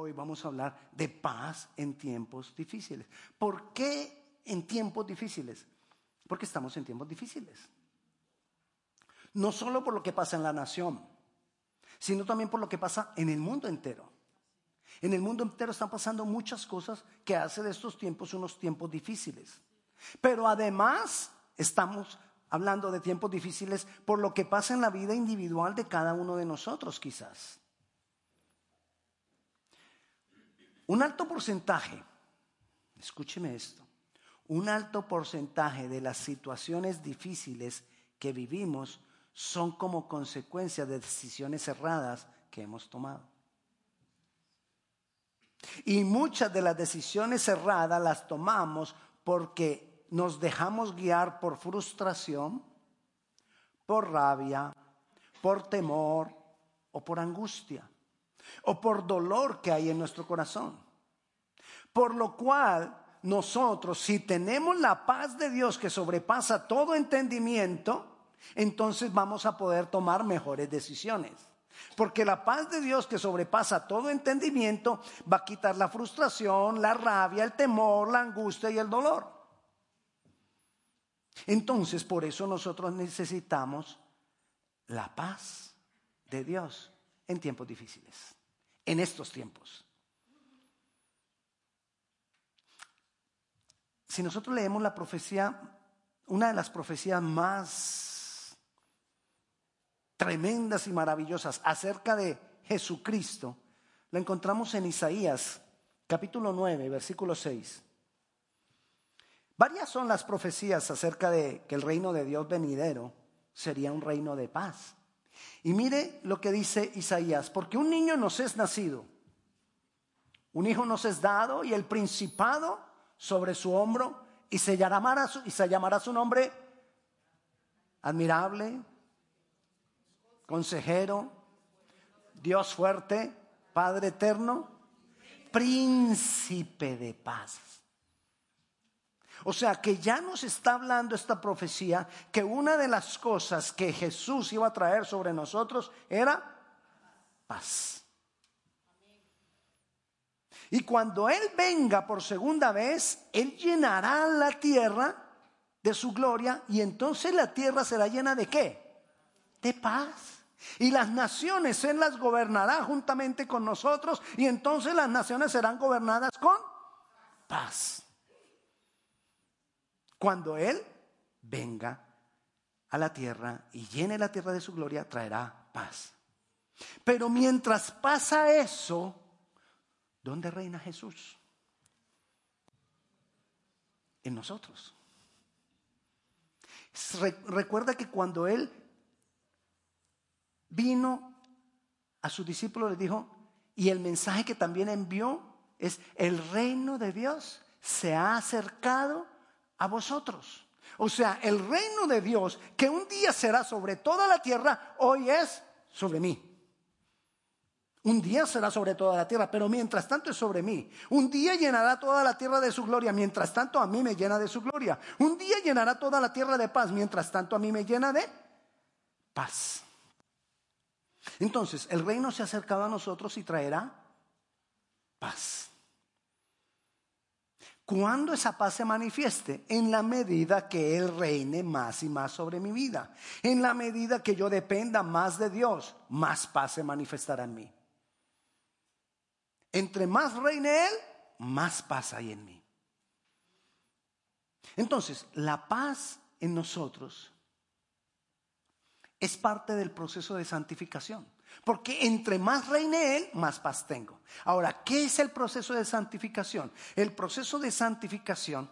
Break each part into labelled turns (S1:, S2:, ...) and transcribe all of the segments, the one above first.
S1: hoy vamos a hablar de paz en tiempos difíciles. ¿Por qué en tiempos difíciles? Porque estamos en tiempos difíciles. No solo por lo que pasa en la nación, sino también por lo que pasa en el mundo entero. En el mundo entero están pasando muchas cosas que hace de estos tiempos unos tiempos difíciles. Pero además estamos hablando de tiempos difíciles por lo que pasa en la vida individual de cada uno de nosotros quizás. Un alto porcentaje, escúcheme esto, un alto porcentaje de las situaciones difíciles que vivimos son como consecuencia de decisiones erradas que hemos tomado. Y muchas de las decisiones erradas las tomamos porque nos dejamos guiar por frustración, por rabia, por temor o por angustia o por dolor que hay en nuestro corazón. Por lo cual nosotros, si tenemos la paz de Dios que sobrepasa todo entendimiento, entonces vamos a poder tomar mejores decisiones. Porque la paz de Dios que sobrepasa todo entendimiento va a quitar la frustración, la rabia, el temor, la angustia y el dolor. Entonces, por eso nosotros necesitamos la paz de Dios en tiempos difíciles en estos tiempos. Si nosotros leemos la profecía, una de las profecías más tremendas y maravillosas acerca de Jesucristo, la encontramos en Isaías capítulo 9, versículo 6. Varias son las profecías acerca de que el reino de Dios venidero sería un reino de paz. Y mire lo que dice Isaías, porque un niño nos es nacido, un hijo nos es dado y el principado sobre su hombro y se llamará su, llamará su nombre admirable, consejero, Dios fuerte, Padre eterno, príncipe de paz. O sea que ya nos está hablando esta profecía que una de las cosas que Jesús iba a traer sobre nosotros era paz. Y cuando Él venga por segunda vez, Él llenará la tierra de su gloria y entonces la tierra será llena de qué? De paz. Y las naciones Él las gobernará juntamente con nosotros y entonces las naciones serán gobernadas con paz cuando Él venga a la tierra y llene la tierra de su gloria, traerá paz. Pero mientras pasa eso, ¿dónde reina Jesús? En nosotros. Recuerda que cuando Él vino a sus discípulos, les dijo, y el mensaje que también envió es, el reino de Dios se ha acercado a vosotros. O sea, el reino de Dios, que un día será sobre toda la tierra, hoy es sobre mí. Un día será sobre toda la tierra, pero mientras tanto es sobre mí. Un día llenará toda la tierra de su gloria, mientras tanto a mí me llena de su gloria. Un día llenará toda la tierra de paz, mientras tanto a mí me llena de paz. Entonces, el reino se ha acercado a nosotros y traerá paz. ¿Cuándo esa paz se manifieste? En la medida que Él reine más y más sobre mi vida. En la medida que yo dependa más de Dios, más paz se manifestará en mí. Entre más reine Él, más paz hay en mí. Entonces, la paz en nosotros es parte del proceso de santificación. Porque entre más reine Él, más paz tengo. Ahora, ¿qué es el proceso de santificación? El proceso de santificación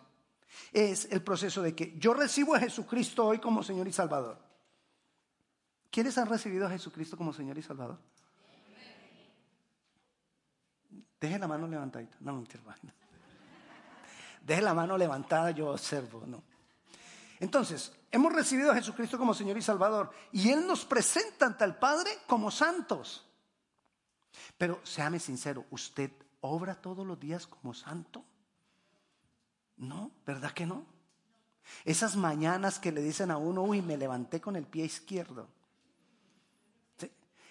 S1: es el proceso de que yo recibo a Jesucristo hoy como Señor y Salvador. ¿Quiénes han recibido a Jesucristo como Señor y Salvador? Deje la mano levantadita. No, mentira. Deje la mano levantada, yo observo, no. Entonces, hemos recibido a Jesucristo como Señor y Salvador y Él nos presenta ante el Padre como santos. Pero séame sincero, ¿usted obra todos los días como santo? No, ¿verdad que no? Esas mañanas que le dicen a uno, uy, me levanté con el pie izquierdo.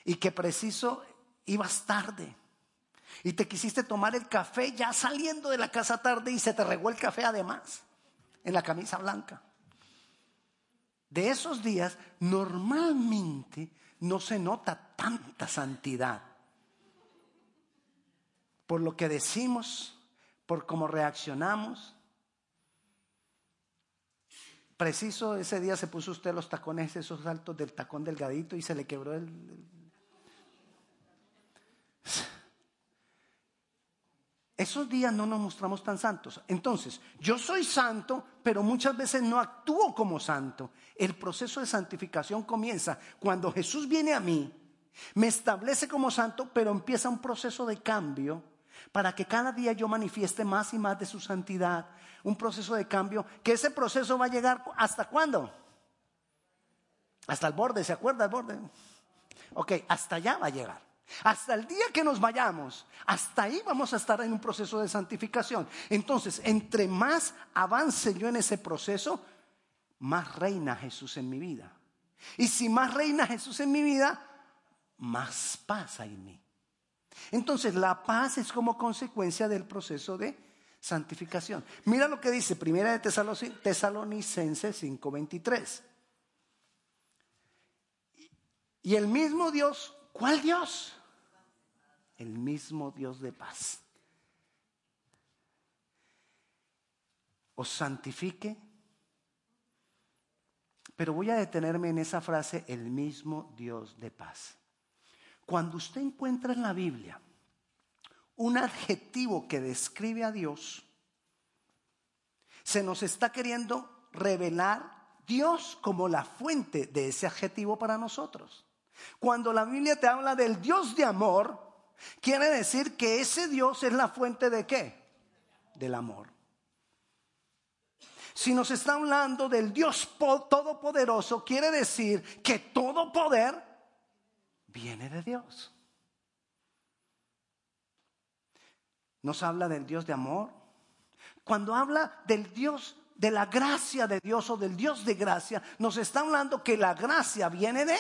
S1: Y que preciso ibas tarde. Y te quisiste tomar el café ya saliendo de la casa tarde y se te regó el café además en la camisa blanca. De esos días normalmente no se nota tanta santidad. Por lo que decimos, por cómo reaccionamos. Preciso ese día se puso usted los tacones, esos altos del tacón delgadito y se le quebró el... Esos días no nos mostramos tan santos. Entonces, yo soy santo, pero muchas veces no actúo como santo. El proceso de santificación comienza cuando Jesús viene a mí, me establece como santo, pero empieza un proceso de cambio para que cada día yo manifieste más y más de su santidad. Un proceso de cambio, que ese proceso va a llegar hasta cuándo? Hasta el borde, ¿se acuerda el borde? Ok, hasta allá va a llegar. Hasta el día que nos vayamos, hasta ahí vamos a estar en un proceso de santificación. Entonces, entre más avance yo en ese proceso, más reina Jesús en mi vida. Y si más reina Jesús en mi vida, más paz hay en mí. Entonces, la paz es como consecuencia del proceso de santificación. Mira lo que dice Primera de Tesalonicenses 5:23. Y el mismo Dios, ¿cuál Dios? El mismo Dios de paz. Os santifique. Pero voy a detenerme en esa frase, el mismo Dios de paz. Cuando usted encuentra en la Biblia un adjetivo que describe a Dios, se nos está queriendo revelar Dios como la fuente de ese adjetivo para nosotros. Cuando la Biblia te habla del Dios de amor, Quiere decir que ese Dios es la fuente de qué? Del amor. Si nos está hablando del Dios todopoderoso, quiere decir que todo poder viene de Dios. Nos habla del Dios de amor. Cuando habla del Dios de la gracia de Dios o del Dios de gracia, nos está hablando que la gracia viene de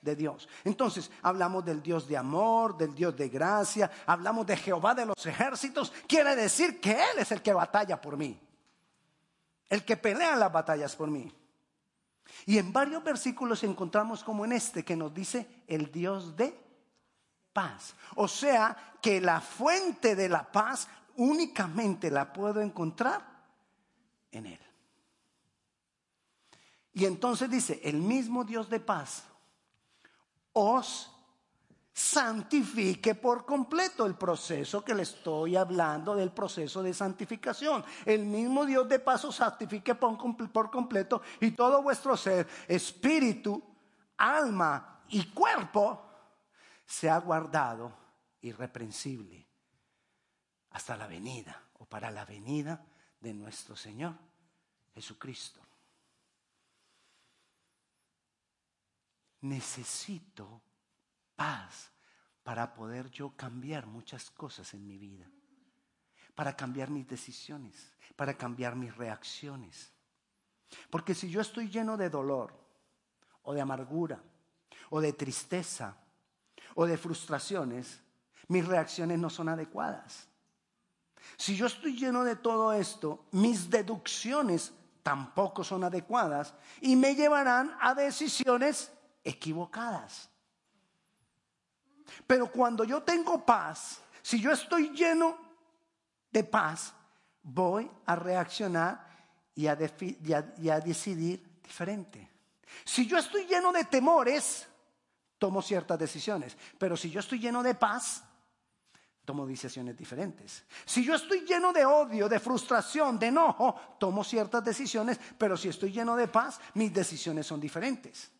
S1: de Dios. Entonces, hablamos del Dios de amor, del Dios de gracia, hablamos de Jehová de los ejércitos. Quiere decir que Él es el que batalla por mí, el que pelea las batallas por mí. Y en varios versículos encontramos como en este que nos dice el Dios de paz. O sea, que la fuente de la paz únicamente la puedo encontrar en Él. Y entonces dice, el mismo Dios de paz os santifique por completo el proceso que le estoy hablando del proceso de santificación. El mismo Dios de paso santifique por completo y todo vuestro ser, espíritu, alma y cuerpo sea guardado irreprensible hasta la venida o para la venida de nuestro Señor Jesucristo. Necesito paz para poder yo cambiar muchas cosas en mi vida, para cambiar mis decisiones, para cambiar mis reacciones. Porque si yo estoy lleno de dolor o de amargura o de tristeza o de frustraciones, mis reacciones no son adecuadas. Si yo estoy lleno de todo esto, mis deducciones tampoco son adecuadas y me llevarán a decisiones equivocadas. Pero cuando yo tengo paz, si yo estoy lleno de paz, voy a reaccionar y a, decidir diferente. Si yo estoy lleno de temores, tomo ciertas decisiones. Pero si yo estoy lleno de paz, tomo decisiones diferentes. Si yo estoy lleno de odio, de frustración, de enojo, tomo ciertas decisiones. Pero si estoy lleno de paz, mis decisiones son diferentes.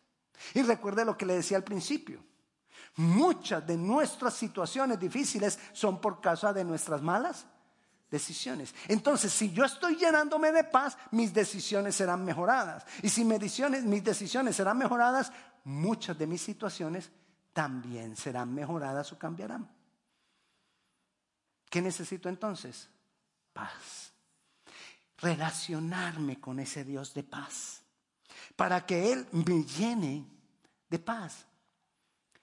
S1: Y recuerde lo que le decía al principio. Muchas de nuestras situaciones difíciles son por causa de nuestras malas decisiones. Entonces, si yo estoy llenándome de paz, mis decisiones serán mejoradas. Y si mis decisiones, serán mejoradas, muchas de mis situaciones también serán mejoradas o cambiarán. ¿Qué necesito entonces? Paz. Relacionarme con ese Dios de paz para que Él me llene de paz.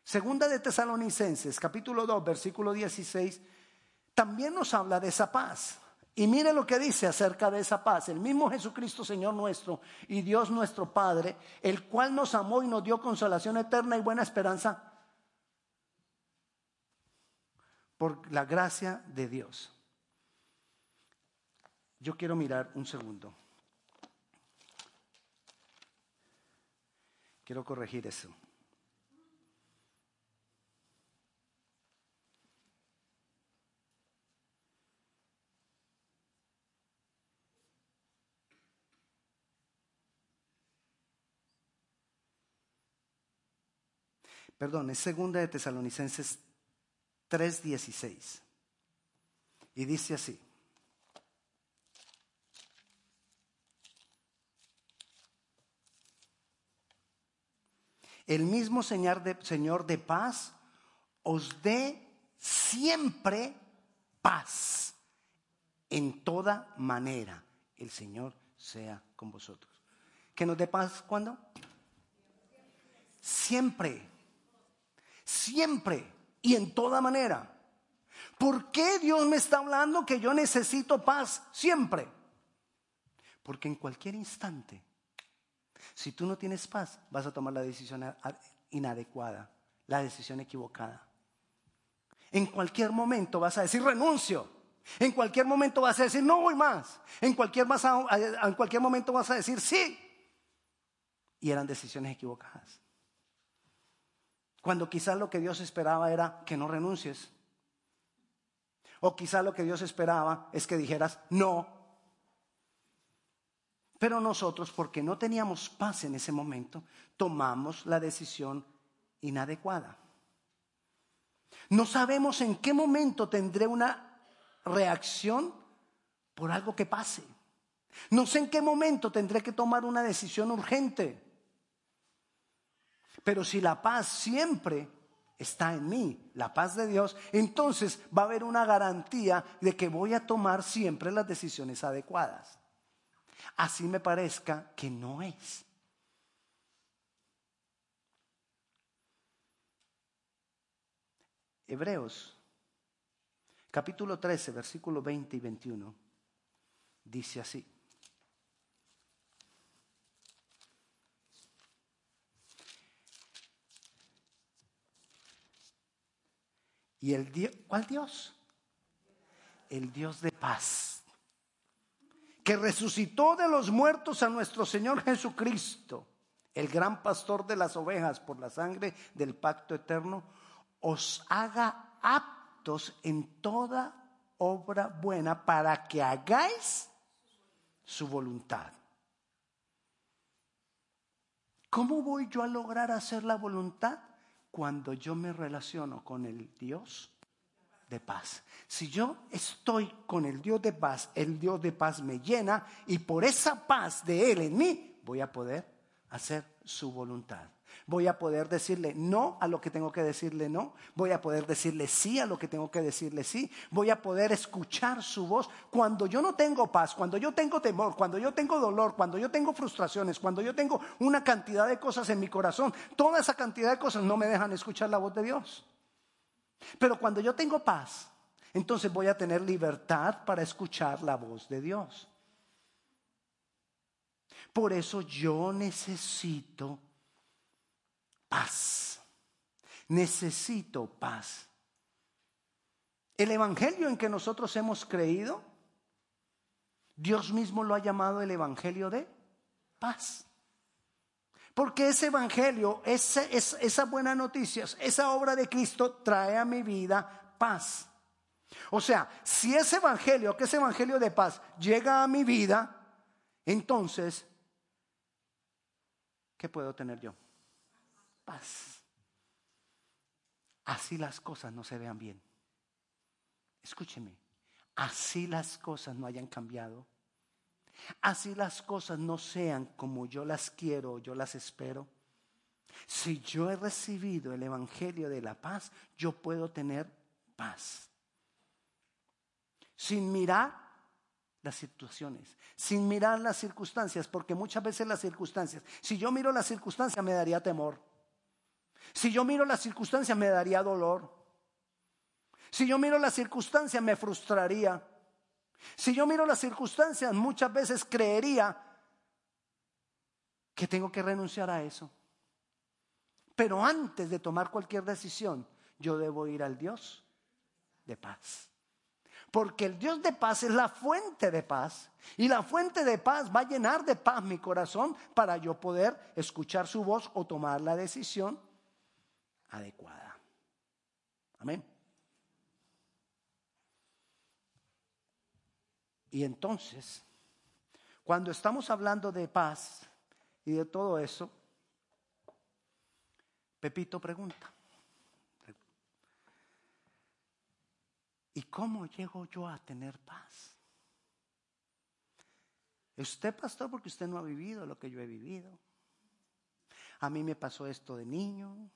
S1: Segunda de Tesalonicenses, capítulo 2, versículo 16, también nos habla de esa paz. Y mire lo que dice acerca de esa paz. El mismo Jesucristo, Señor nuestro, y Dios nuestro Padre, el cual nos amó y nos dio consolación eterna y buena esperanza por la gracia de Dios. Yo quiero mirar un segundo. Quiero corregir eso. Perdón, es segunda de Tesalonicenses 3:16. Y dice así. El mismo Señor de, Señor de paz os dé siempre paz en toda manera. El Señor sea con vosotros. ¿Que nos dé paz cuándo? Siempre. Siempre y en toda manera. ¿Por qué Dios me está hablando que yo necesito paz siempre? Porque en cualquier instante, si tú no tienes paz, vas a tomar la decisión inadecuada, la decisión equivocada. En cualquier momento vas a decir renuncio. En cualquier momento vas a decir no voy más. En cualquier, cualquier momento vas a decir sí. Y eran decisiones equivocadas. Cuando quizás lo que Dios esperaba era que no renuncies. O quizás lo que Dios esperaba es que dijeras no. Pero nosotros, porque no teníamos paz en ese momento, tomamos la decisión inadecuada. No sabemos en qué momento tendré una reacción por algo que pase. No sé en qué momento tendré que tomar una decisión urgente. Pero si la paz siempre está en mí, la paz de Dios, entonces va a haber una garantía de que voy a tomar siempre las decisiones adecuadas. Así me parezca que no es. Hebreos, capítulo 13, versículo 20 y 21, dice así. ¿Y el Dios? ¿Cuál Dios? El Dios de paz. Que resucitó de los muertos a nuestro Señor Jesucristo, el gran pastor de las ovejas por la sangre del pacto eterno, os haga aptos en toda obra buena para que hagáis su voluntad. ¿Cómo voy yo a lograr hacer la voluntad? cuando yo me relaciono con el Dios de paz. Si yo estoy con el Dios de paz, el Dios de paz me llena y por esa paz de Él en mí voy a poder hacer su voluntad. Voy a poder decirle no a lo que tengo que decirle no. Voy a poder decirle sí a lo que tengo que decirle sí. Voy a poder escuchar su voz. Cuando yo no tengo paz, cuando yo tengo temor, cuando yo tengo dolor, cuando yo tengo frustraciones, cuando yo tengo una cantidad de cosas en mi corazón, toda esa cantidad de cosas no me dejan escuchar la voz de Dios. Pero cuando yo tengo paz, entonces voy a tener libertad para escuchar la voz de Dios. Por eso yo necesito paz. Necesito paz. El Evangelio en que nosotros hemos creído, Dios mismo lo ha llamado el Evangelio de paz. Porque ese Evangelio, esa, esa buena noticia, esa obra de Cristo trae a mi vida paz. O sea, si ese Evangelio, que ese Evangelio de paz llega a mi vida, entonces, ¿qué puedo tener yo? paz. Así las cosas no se vean bien. Escúcheme, así las cosas no hayan cambiado. Así las cosas no sean como yo las quiero, yo las espero. Si yo he recibido el Evangelio de la paz, yo puedo tener paz. Sin mirar las situaciones, sin mirar las circunstancias, porque muchas veces las circunstancias, si yo miro las circunstancias me daría temor. Si yo miro las circunstancias me daría dolor. Si yo miro las circunstancias me frustraría. Si yo miro las circunstancias muchas veces creería que tengo que renunciar a eso. Pero antes de tomar cualquier decisión, yo debo ir al Dios de paz. Porque el Dios de paz es la fuente de paz. Y la fuente de paz va a llenar de paz mi corazón para yo poder escuchar su voz o tomar la decisión adecuada. Amén. Y entonces, cuando estamos hablando de paz y de todo eso, Pepito pregunta, ¿y cómo llego yo a tener paz? Usted, pastor, porque usted no ha vivido lo que yo he vivido. A mí me pasó esto de niño,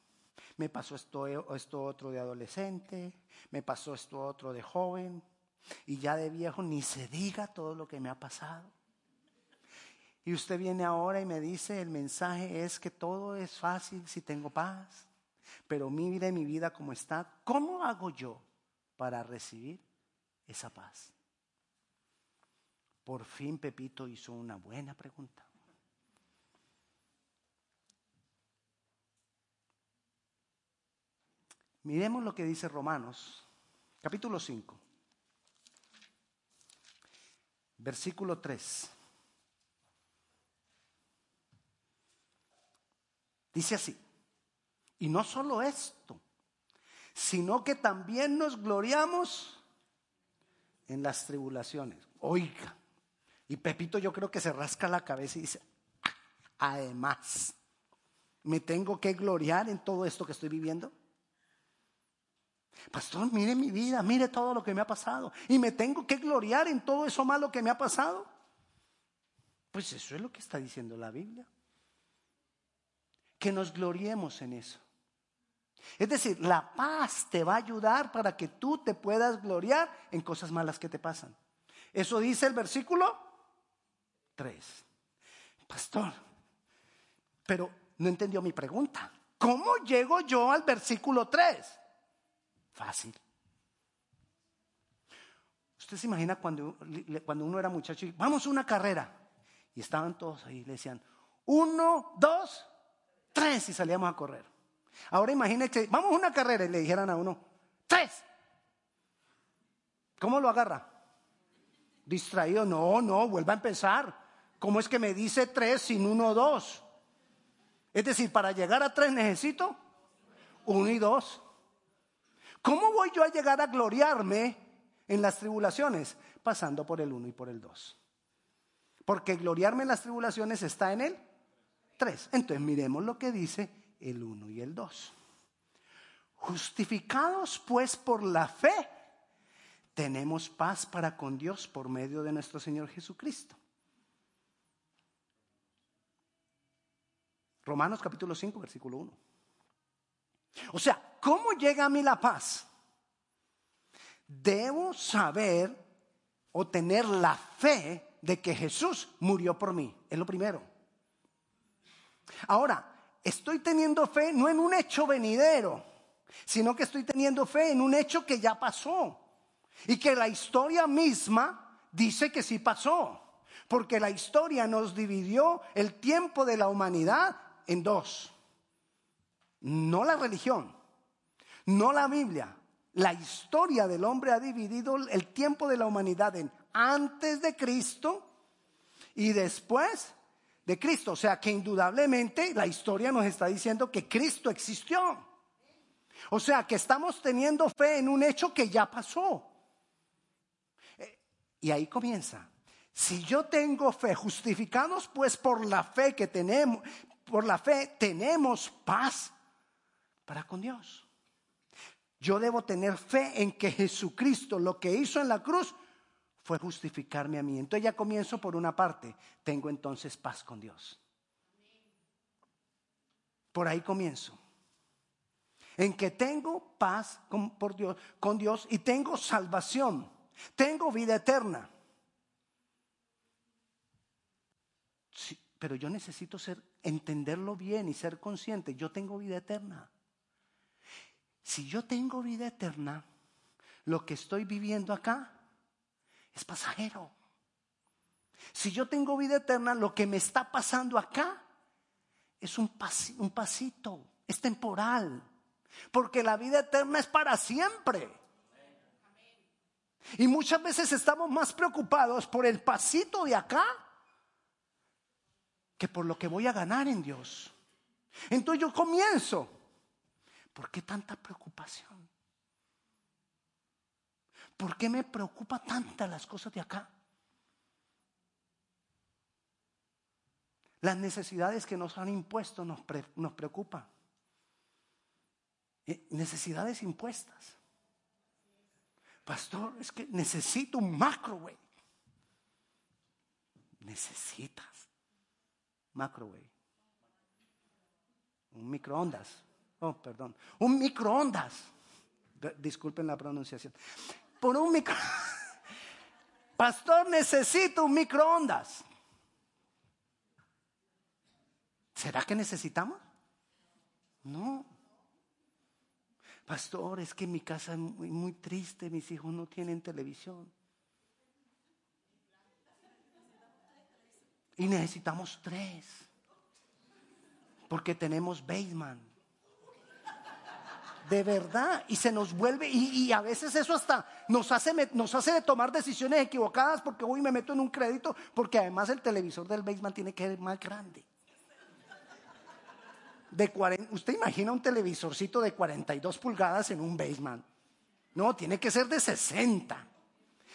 S1: me pasó esto, esto otro de adolescente, me pasó esto otro de joven, y ya de viejo ni se diga todo lo que me ha pasado. Y usted viene ahora y me dice, el mensaje es que todo es fácil si tengo paz, pero mire mi vida como está. ¿Cómo hago yo para recibir esa paz? Por fin Pepito hizo una buena pregunta. Miremos lo que dice Romanos, capítulo 5, versículo 3. Dice así, y no solo esto, sino que también nos gloriamos en las tribulaciones. Oiga, y Pepito yo creo que se rasca la cabeza y dice, además, ¿me tengo que gloriar en todo esto que estoy viviendo? Pastor, mire mi vida, mire todo lo que me ha pasado. Y me tengo que gloriar en todo eso malo que me ha pasado. Pues eso es lo que está diciendo la Biblia que nos gloriemos en eso. Es decir, la paz te va a ayudar para que tú te puedas gloriar en cosas malas que te pasan. Eso dice el versículo 3. Pastor, pero no entendió mi pregunta. ¿Cómo llego yo al versículo 3? Fácil. Usted se imagina cuando, cuando uno era muchacho y vamos a una carrera. Y estaban todos ahí, le decían, uno, dos, tres y salíamos a correr. Ahora imagínese, vamos a una carrera y le dijeran a uno, tres. ¿Cómo lo agarra? Distraído, no, no, vuelva a empezar. ¿Cómo es que me dice tres sin uno dos? Es decir, para llegar a tres necesito uno y dos. ¿Cómo voy yo a llegar a gloriarme en las tribulaciones? Pasando por el uno y por el dos. Porque gloriarme en las tribulaciones está en él entonces miremos lo que dice el 1 y el 2. Justificados pues por la fe, tenemos paz para con Dios por medio de nuestro Señor Jesucristo. Romanos capítulo 5, versículo 1. O sea, ¿cómo llega a mí la paz? Debo saber o tener la fe de que Jesús murió por mí. Es lo primero. Ahora, estoy teniendo fe no en un hecho venidero, sino que estoy teniendo fe en un hecho que ya pasó y que la historia misma dice que sí pasó, porque la historia nos dividió el tiempo de la humanidad en dos. No la religión, no la Biblia. La historia del hombre ha dividido el tiempo de la humanidad en antes de Cristo y después de Cristo. O sea que indudablemente la historia nos está diciendo que Cristo existió. O sea que estamos teniendo fe en un hecho que ya pasó. Eh, y ahí comienza. Si yo tengo fe, justificados pues por la fe que tenemos, por la fe tenemos paz para con Dios. Yo debo tener fe en que Jesucristo lo que hizo en la cruz fue justificarme a mí. Entonces ya comienzo por una parte, tengo entonces paz con Dios. Por ahí comienzo. En que tengo paz con, Dios, con Dios y tengo salvación, tengo vida eterna. pero yo necesito ser, entenderlo bien y ser consciente. Yo tengo vida eterna. Si yo tengo vida eterna, lo que estoy viviendo acá es pasajero. Si yo tengo vida eterna, lo que me está pasando acá es un, pasito, es temporal. Porque la vida eterna es para siempre. Y muchas veces estamos más preocupados por el pasito de acá que por lo que voy a ganar en Dios. Entonces yo comienzo. ¿Por qué tanta preocupación? ¿Por qué me preocupa tanta las cosas de acá? Las necesidades que nos han impuesto nos, nos preocupan. Eh, necesidades impuestas. Pastor, es que necesito un microwave. Necesitas microwave. Un microondas. Oh, perdón. Un microondas. Disculpen la pronunciación. Por un micro. Pastor, necesito un microondas. ¿Será que necesitamos? No. Pastor, es que mi casa es muy, muy triste, mis hijos no tienen televisión. Y necesitamos tres. Porque tenemos basement. De verdad. Y se nos vuelve. Y, a veces eso hasta nos hace, nos hace tomar decisiones equivocadas. Porque hoy me meto en un crédito. Porque además el televisor del basement tiene que ser más grande de 40, usted imagina un televisorcito de 42 pulgadas en un basement. No, tiene que ser de 60.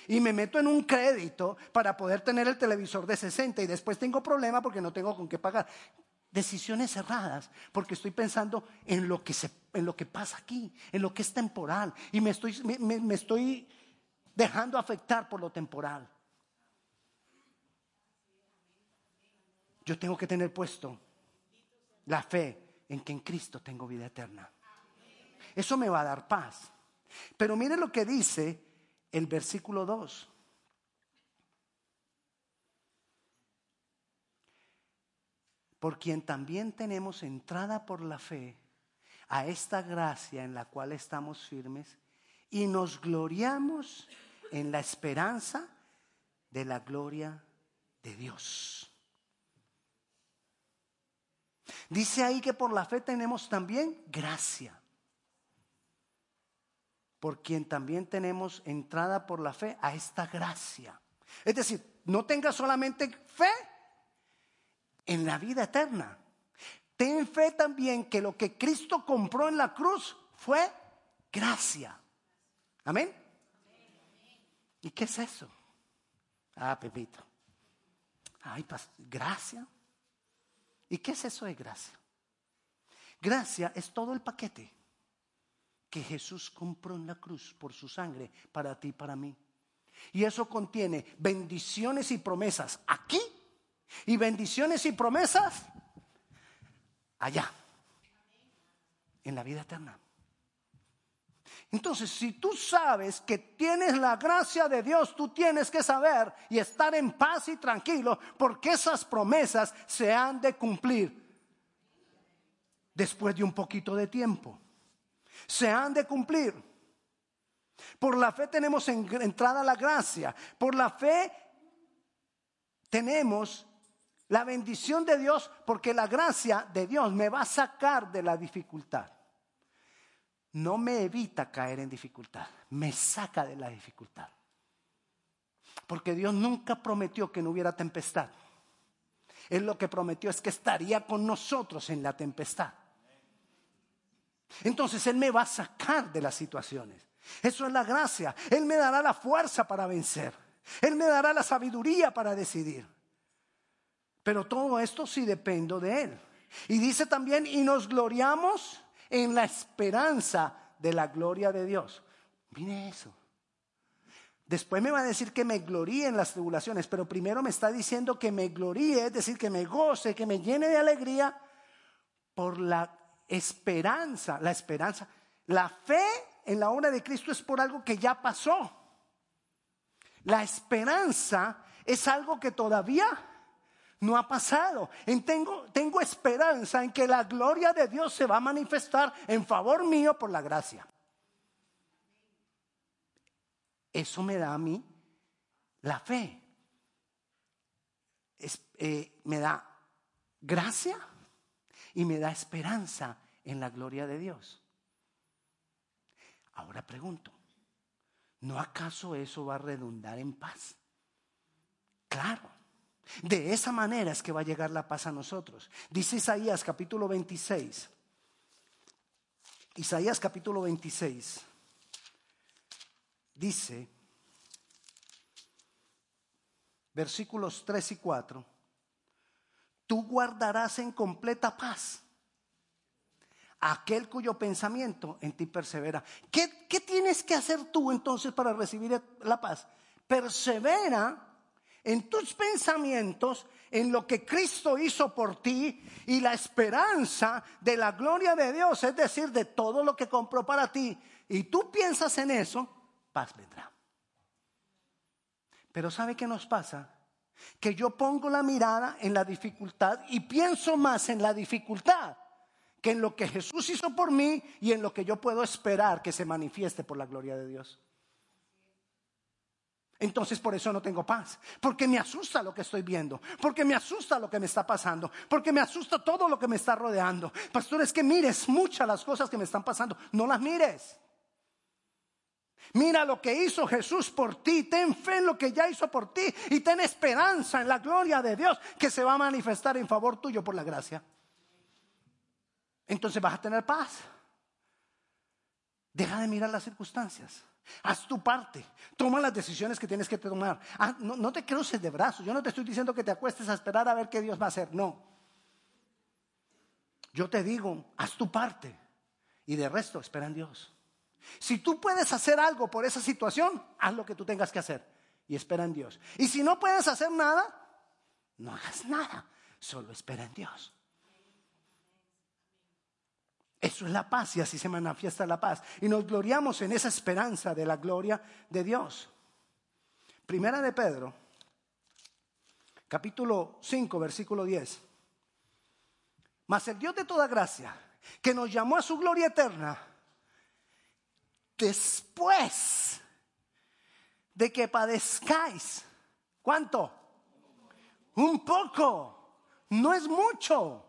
S1: Y me meto en un crédito para poder tener el televisor de 60 y después tengo problema porque no tengo con qué pagar. Decisiones cerradas, porque estoy pensando en lo que, se, en lo que pasa aquí, en lo que es temporal. Y me estoy, me estoy dejando afectar por lo temporal. Yo tengo que tener puesto la fe en que en Cristo tengo vida eterna. Eso me va a dar paz. Pero mire lo que dice el versículo 2. Por quien también tenemos entrada por la fe a esta gracia en la cual estamos firmes y nos gloriamos en la esperanza de la gloria de Dios. Dice ahí que por la fe tenemos también gracia. Por quien también tenemos entrada por la fe a esta gracia. Es decir, no tengas solamente fe en la vida eterna. Ten fe también que lo que Cristo compró en la cruz fue gracia. Amén. ¿Y qué es eso? Ah, Pepito. Ay, gracia. ¿Y qué es eso de gracia? Gracia es todo el paquete que Jesús compró en la cruz por su sangre para ti y para mí. Y eso contiene bendiciones y promesas aquí y bendiciones y promesas allá, en la vida eterna. Entonces, si tú sabes que tienes la gracia de Dios, tú tienes que saber y estar en paz y tranquilo porque esas promesas se han de cumplir después de un poquito de tiempo. Se han de cumplir. Por la fe tenemos entrada a la gracia. Por la fe tenemos la bendición de Dios porque la gracia de Dios me va a sacar de la dificultad no me evita caer en dificultad, me saca de la dificultad. Porque Dios nunca prometió que no hubiera tempestad. Él lo que prometió es que estaría con nosotros en la tempestad. Entonces Él me va a sacar de las situaciones. Eso es la gracia. Él me dará la fuerza para vencer. Él me dará la sabiduría para decidir. Pero todo esto sí dependo de Él. Y dice también, y nos gloriamos en la esperanza de la gloria de Dios. Mire eso. Después me va a decir que me gloríe en las tribulaciones, pero primero me está diciendo que me gloríe, es decir, que me goce, que me llene de alegría por la esperanza, la esperanza. La fe en la obra de Cristo es por algo que ya pasó. La esperanza es algo que todavía No ha pasado. tengo, esperanza en que la gloria de Dios se va a manifestar en favor mío por la gracia. Eso me da a mí la fe. Eh, me da gracia y me da esperanza en la gloria de Dios. Ahora pregunto, ¿no acaso eso va a redundar en paz? Claro. De esa manera es que va a llegar la paz a nosotros. Dice Isaías capítulo 26. Isaías capítulo 26. Dice, versículos 3 y 4, tú guardarás en completa paz aquel cuyo pensamiento en ti persevera. ¿Qué, ¿Qué, tienes que hacer tú entonces para recibir la paz? Persevera en tus pensamientos, en lo que Cristo hizo por ti y la esperanza de la gloria de Dios, es decir, de todo lo que compró para ti, y tú piensas en eso, paz vendrá. Pero ¿sabe qué nos pasa? Que yo pongo la mirada en la dificultad y pienso más en la dificultad que en lo que Jesús hizo por mí y en lo que yo puedo esperar que se manifieste por la gloria de Dios. Entonces por eso no tengo paz, porque me asusta lo que estoy viendo, porque me asusta lo que me está pasando, porque me asusta todo lo que me está rodeando. Pastor, es que mires muchas las cosas que me están pasando, no las mires. Mira lo que hizo Jesús por ti, ten fe en lo que ya hizo por ti y ten esperanza en la gloria de Dios que se va a manifestar en favor tuyo por la gracia. Entonces vas a tener paz. Deja de mirar las circunstancias. Haz tu parte. Toma las decisiones que tienes que tomar. Ah, no, te cruces de brazos. Yo no te estoy diciendo que te acuestes a esperar a ver qué Dios va a hacer. No. Yo te digo, haz tu parte. Y de resto, espera en Dios. Si tú puedes hacer algo por esa situación, haz lo que tú tengas que hacer. Y espera en Dios. Y si no puedes hacer nada, no hagas nada. Solo espera en Dios. Eso es la paz y así se manifiesta la paz. Y nos gloriamos en esa esperanza de la gloria de Dios. Primera de Pedro, capítulo 5, versículo 10. Mas el Dios de toda gracia, que nos llamó a su gloria eterna, después de que padezcáis, ¿cuánto? Un poco, no es mucho.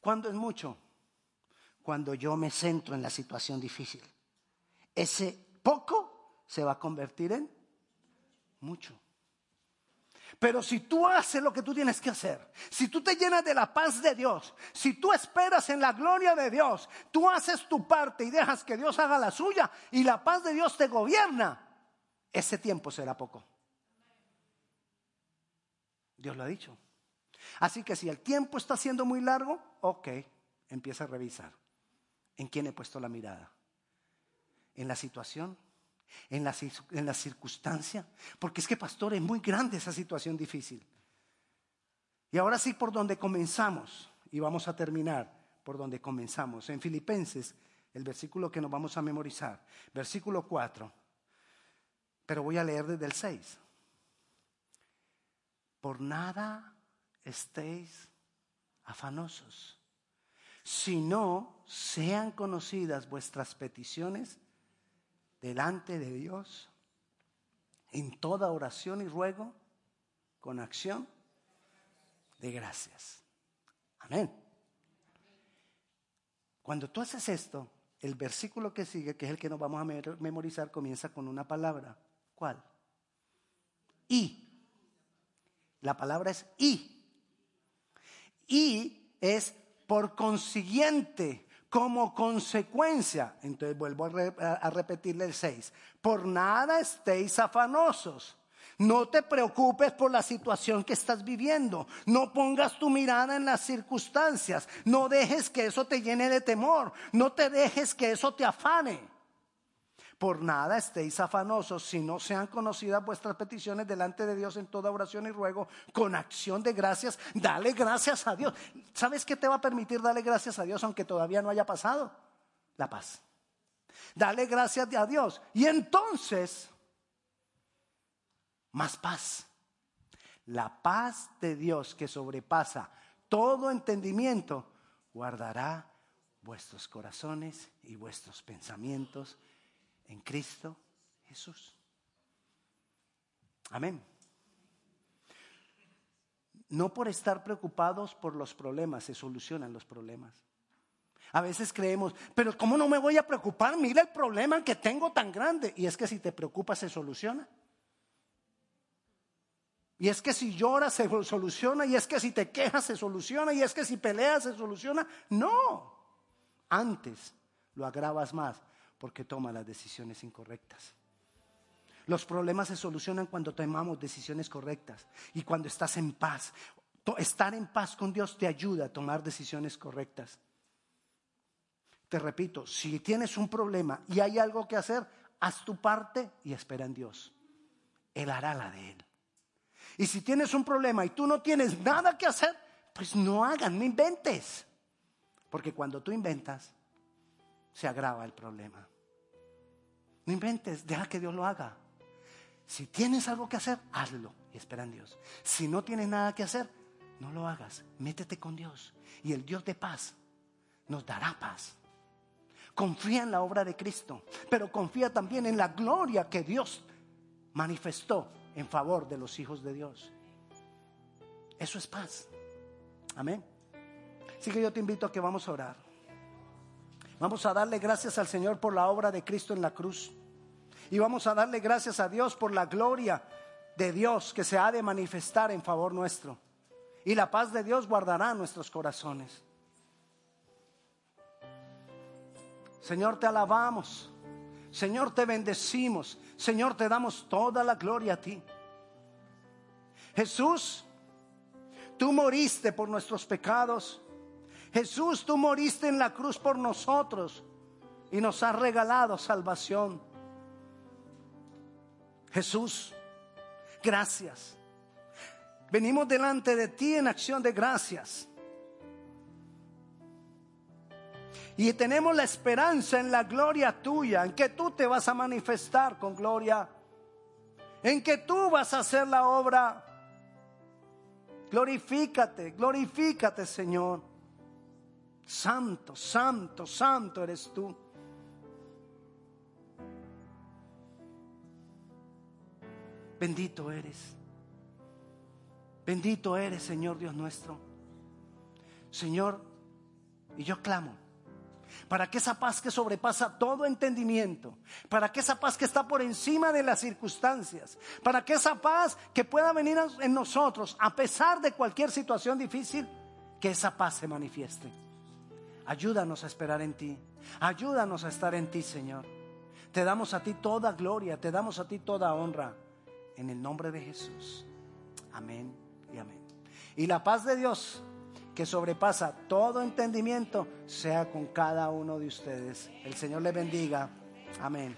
S1: ¿Cuándo es mucho? Cuando yo me centro en la situación difícil. Ese poco se va a convertir en mucho. Pero si tú haces lo que tú tienes que hacer, si tú te llenas de la paz de Dios, si tú esperas en la gloria de Dios, tú haces tu parte y dejas que Dios haga la suya y la paz de Dios te gobierna, ese tiempo será poco. Dios lo ha dicho. Así que si el tiempo está siendo muy largo, ok, empieza a revisar. ¿En quién he puesto la mirada? ¿En la situación? ¿En la, en circunstancia? Porque es que, pastor, es muy grande esa situación difícil. Y ahora sí, por donde comenzamos, y vamos a terminar por donde comenzamos, en Filipenses, el versículo que nos vamos a memorizar, versículo 4, pero voy a leer desde el 6. Por nada estéis afanosos si no sean conocidas vuestras peticiones delante de Dios en toda oración y ruego con acción de gracias. Amén. Cuando tú haces esto, el versículo que sigue, que es el que nos vamos a memorizar, comienza con una palabra. ¿Cuál? Y. La palabra es y. Y es por consiguiente, como consecuencia, entonces vuelvo a, repetirle el 6, por nada estéis afanosos. No te preocupes por la situación que estás viviendo. No pongas tu mirada en las circunstancias. No dejes que eso te llene de temor. No te dejes que eso te afane. Por nada estéis afanosos, si no sean conocidas vuestras peticiones delante de Dios en toda oración y ruego, con acción de gracias. Dale gracias a Dios. ¿Sabes qué te va a permitir darle gracias a Dios aunque todavía no haya pasado? La paz. Dale gracias a Dios. Y entonces, más paz. La paz de Dios que sobrepasa todo entendimiento guardará vuestros corazones y vuestros pensamientos en Cristo Jesús. Amén. No por estar preocupados por los problemas se solucionan los problemas. A veces creemos, pero ¿cómo no me voy a preocupar? Mira el problema que tengo tan grande. Y es que si te preocupas se soluciona. Y es que si lloras se soluciona. Y es que si te quejas se soluciona. Y es que si peleas se soluciona. No. Antes lo agravas más porque toma las decisiones incorrectas. Los problemas se solucionan cuando tomamos decisiones correctas y cuando estás en paz. Estar en paz con Dios te ayuda a tomar decisiones correctas. Te repito, si tienes un problema y hay algo que hacer, haz tu parte y espera en Dios. Él hará la de Él. Y si tienes un problema y tú no tienes nada que hacer, pues no hagan, no inventes. Porque cuando tú inventas, se agrava el problema. Inventes, deja que Dios lo haga. Si tienes algo que hacer, hazlo y espera en Dios. Si no tienes nada que hacer, no lo hagas. Métete con Dios. Y el Dios de paz nos dará paz. Confía en la obra de Cristo, pero confía también en la gloria que Dios manifestó en favor de los hijos de Dios. Eso es paz. Amén. Así que yo te invito a que vamos a orar. Vamos a darle gracias al Señor por la obra de Cristo en la cruz. Y vamos a darle gracias a Dios por la gloria de Dios que se ha de manifestar en favor nuestro. Y la paz de Dios guardará nuestros corazones. Señor, te alabamos. Señor, te bendecimos. Señor, te damos toda la gloria a ti. Jesús, tú moriste por nuestros pecados. Jesús, tú moriste en la cruz por nosotros y nos has regalado salvación. Jesús, gracias. Venimos delante de ti en acción de gracias. Y tenemos la esperanza en la gloria tuya, en que tú te vas a manifestar con gloria, en que tú vas a hacer la obra. Glorifícate, glorifícate Señor. Santo, santo, santo eres tú. Bendito eres. Bendito eres, Señor Dios nuestro. Señor, y yo clamo para que esa paz que sobrepasa todo entendimiento, para que esa paz que está por encima de las circunstancias, para que esa paz que pueda venir en nosotros a pesar de cualquier situación difícil, que esa paz se manifieste. Ayúdanos a esperar en ti, ayúdanos a estar en ti, Señor. Te damos a ti toda gloria, te damos a ti toda honra. En el nombre de Jesús. Amén y amén. Y la paz de Dios, que sobrepasa todo entendimiento, sea con cada uno de ustedes. El Señor le bendiga. Amén.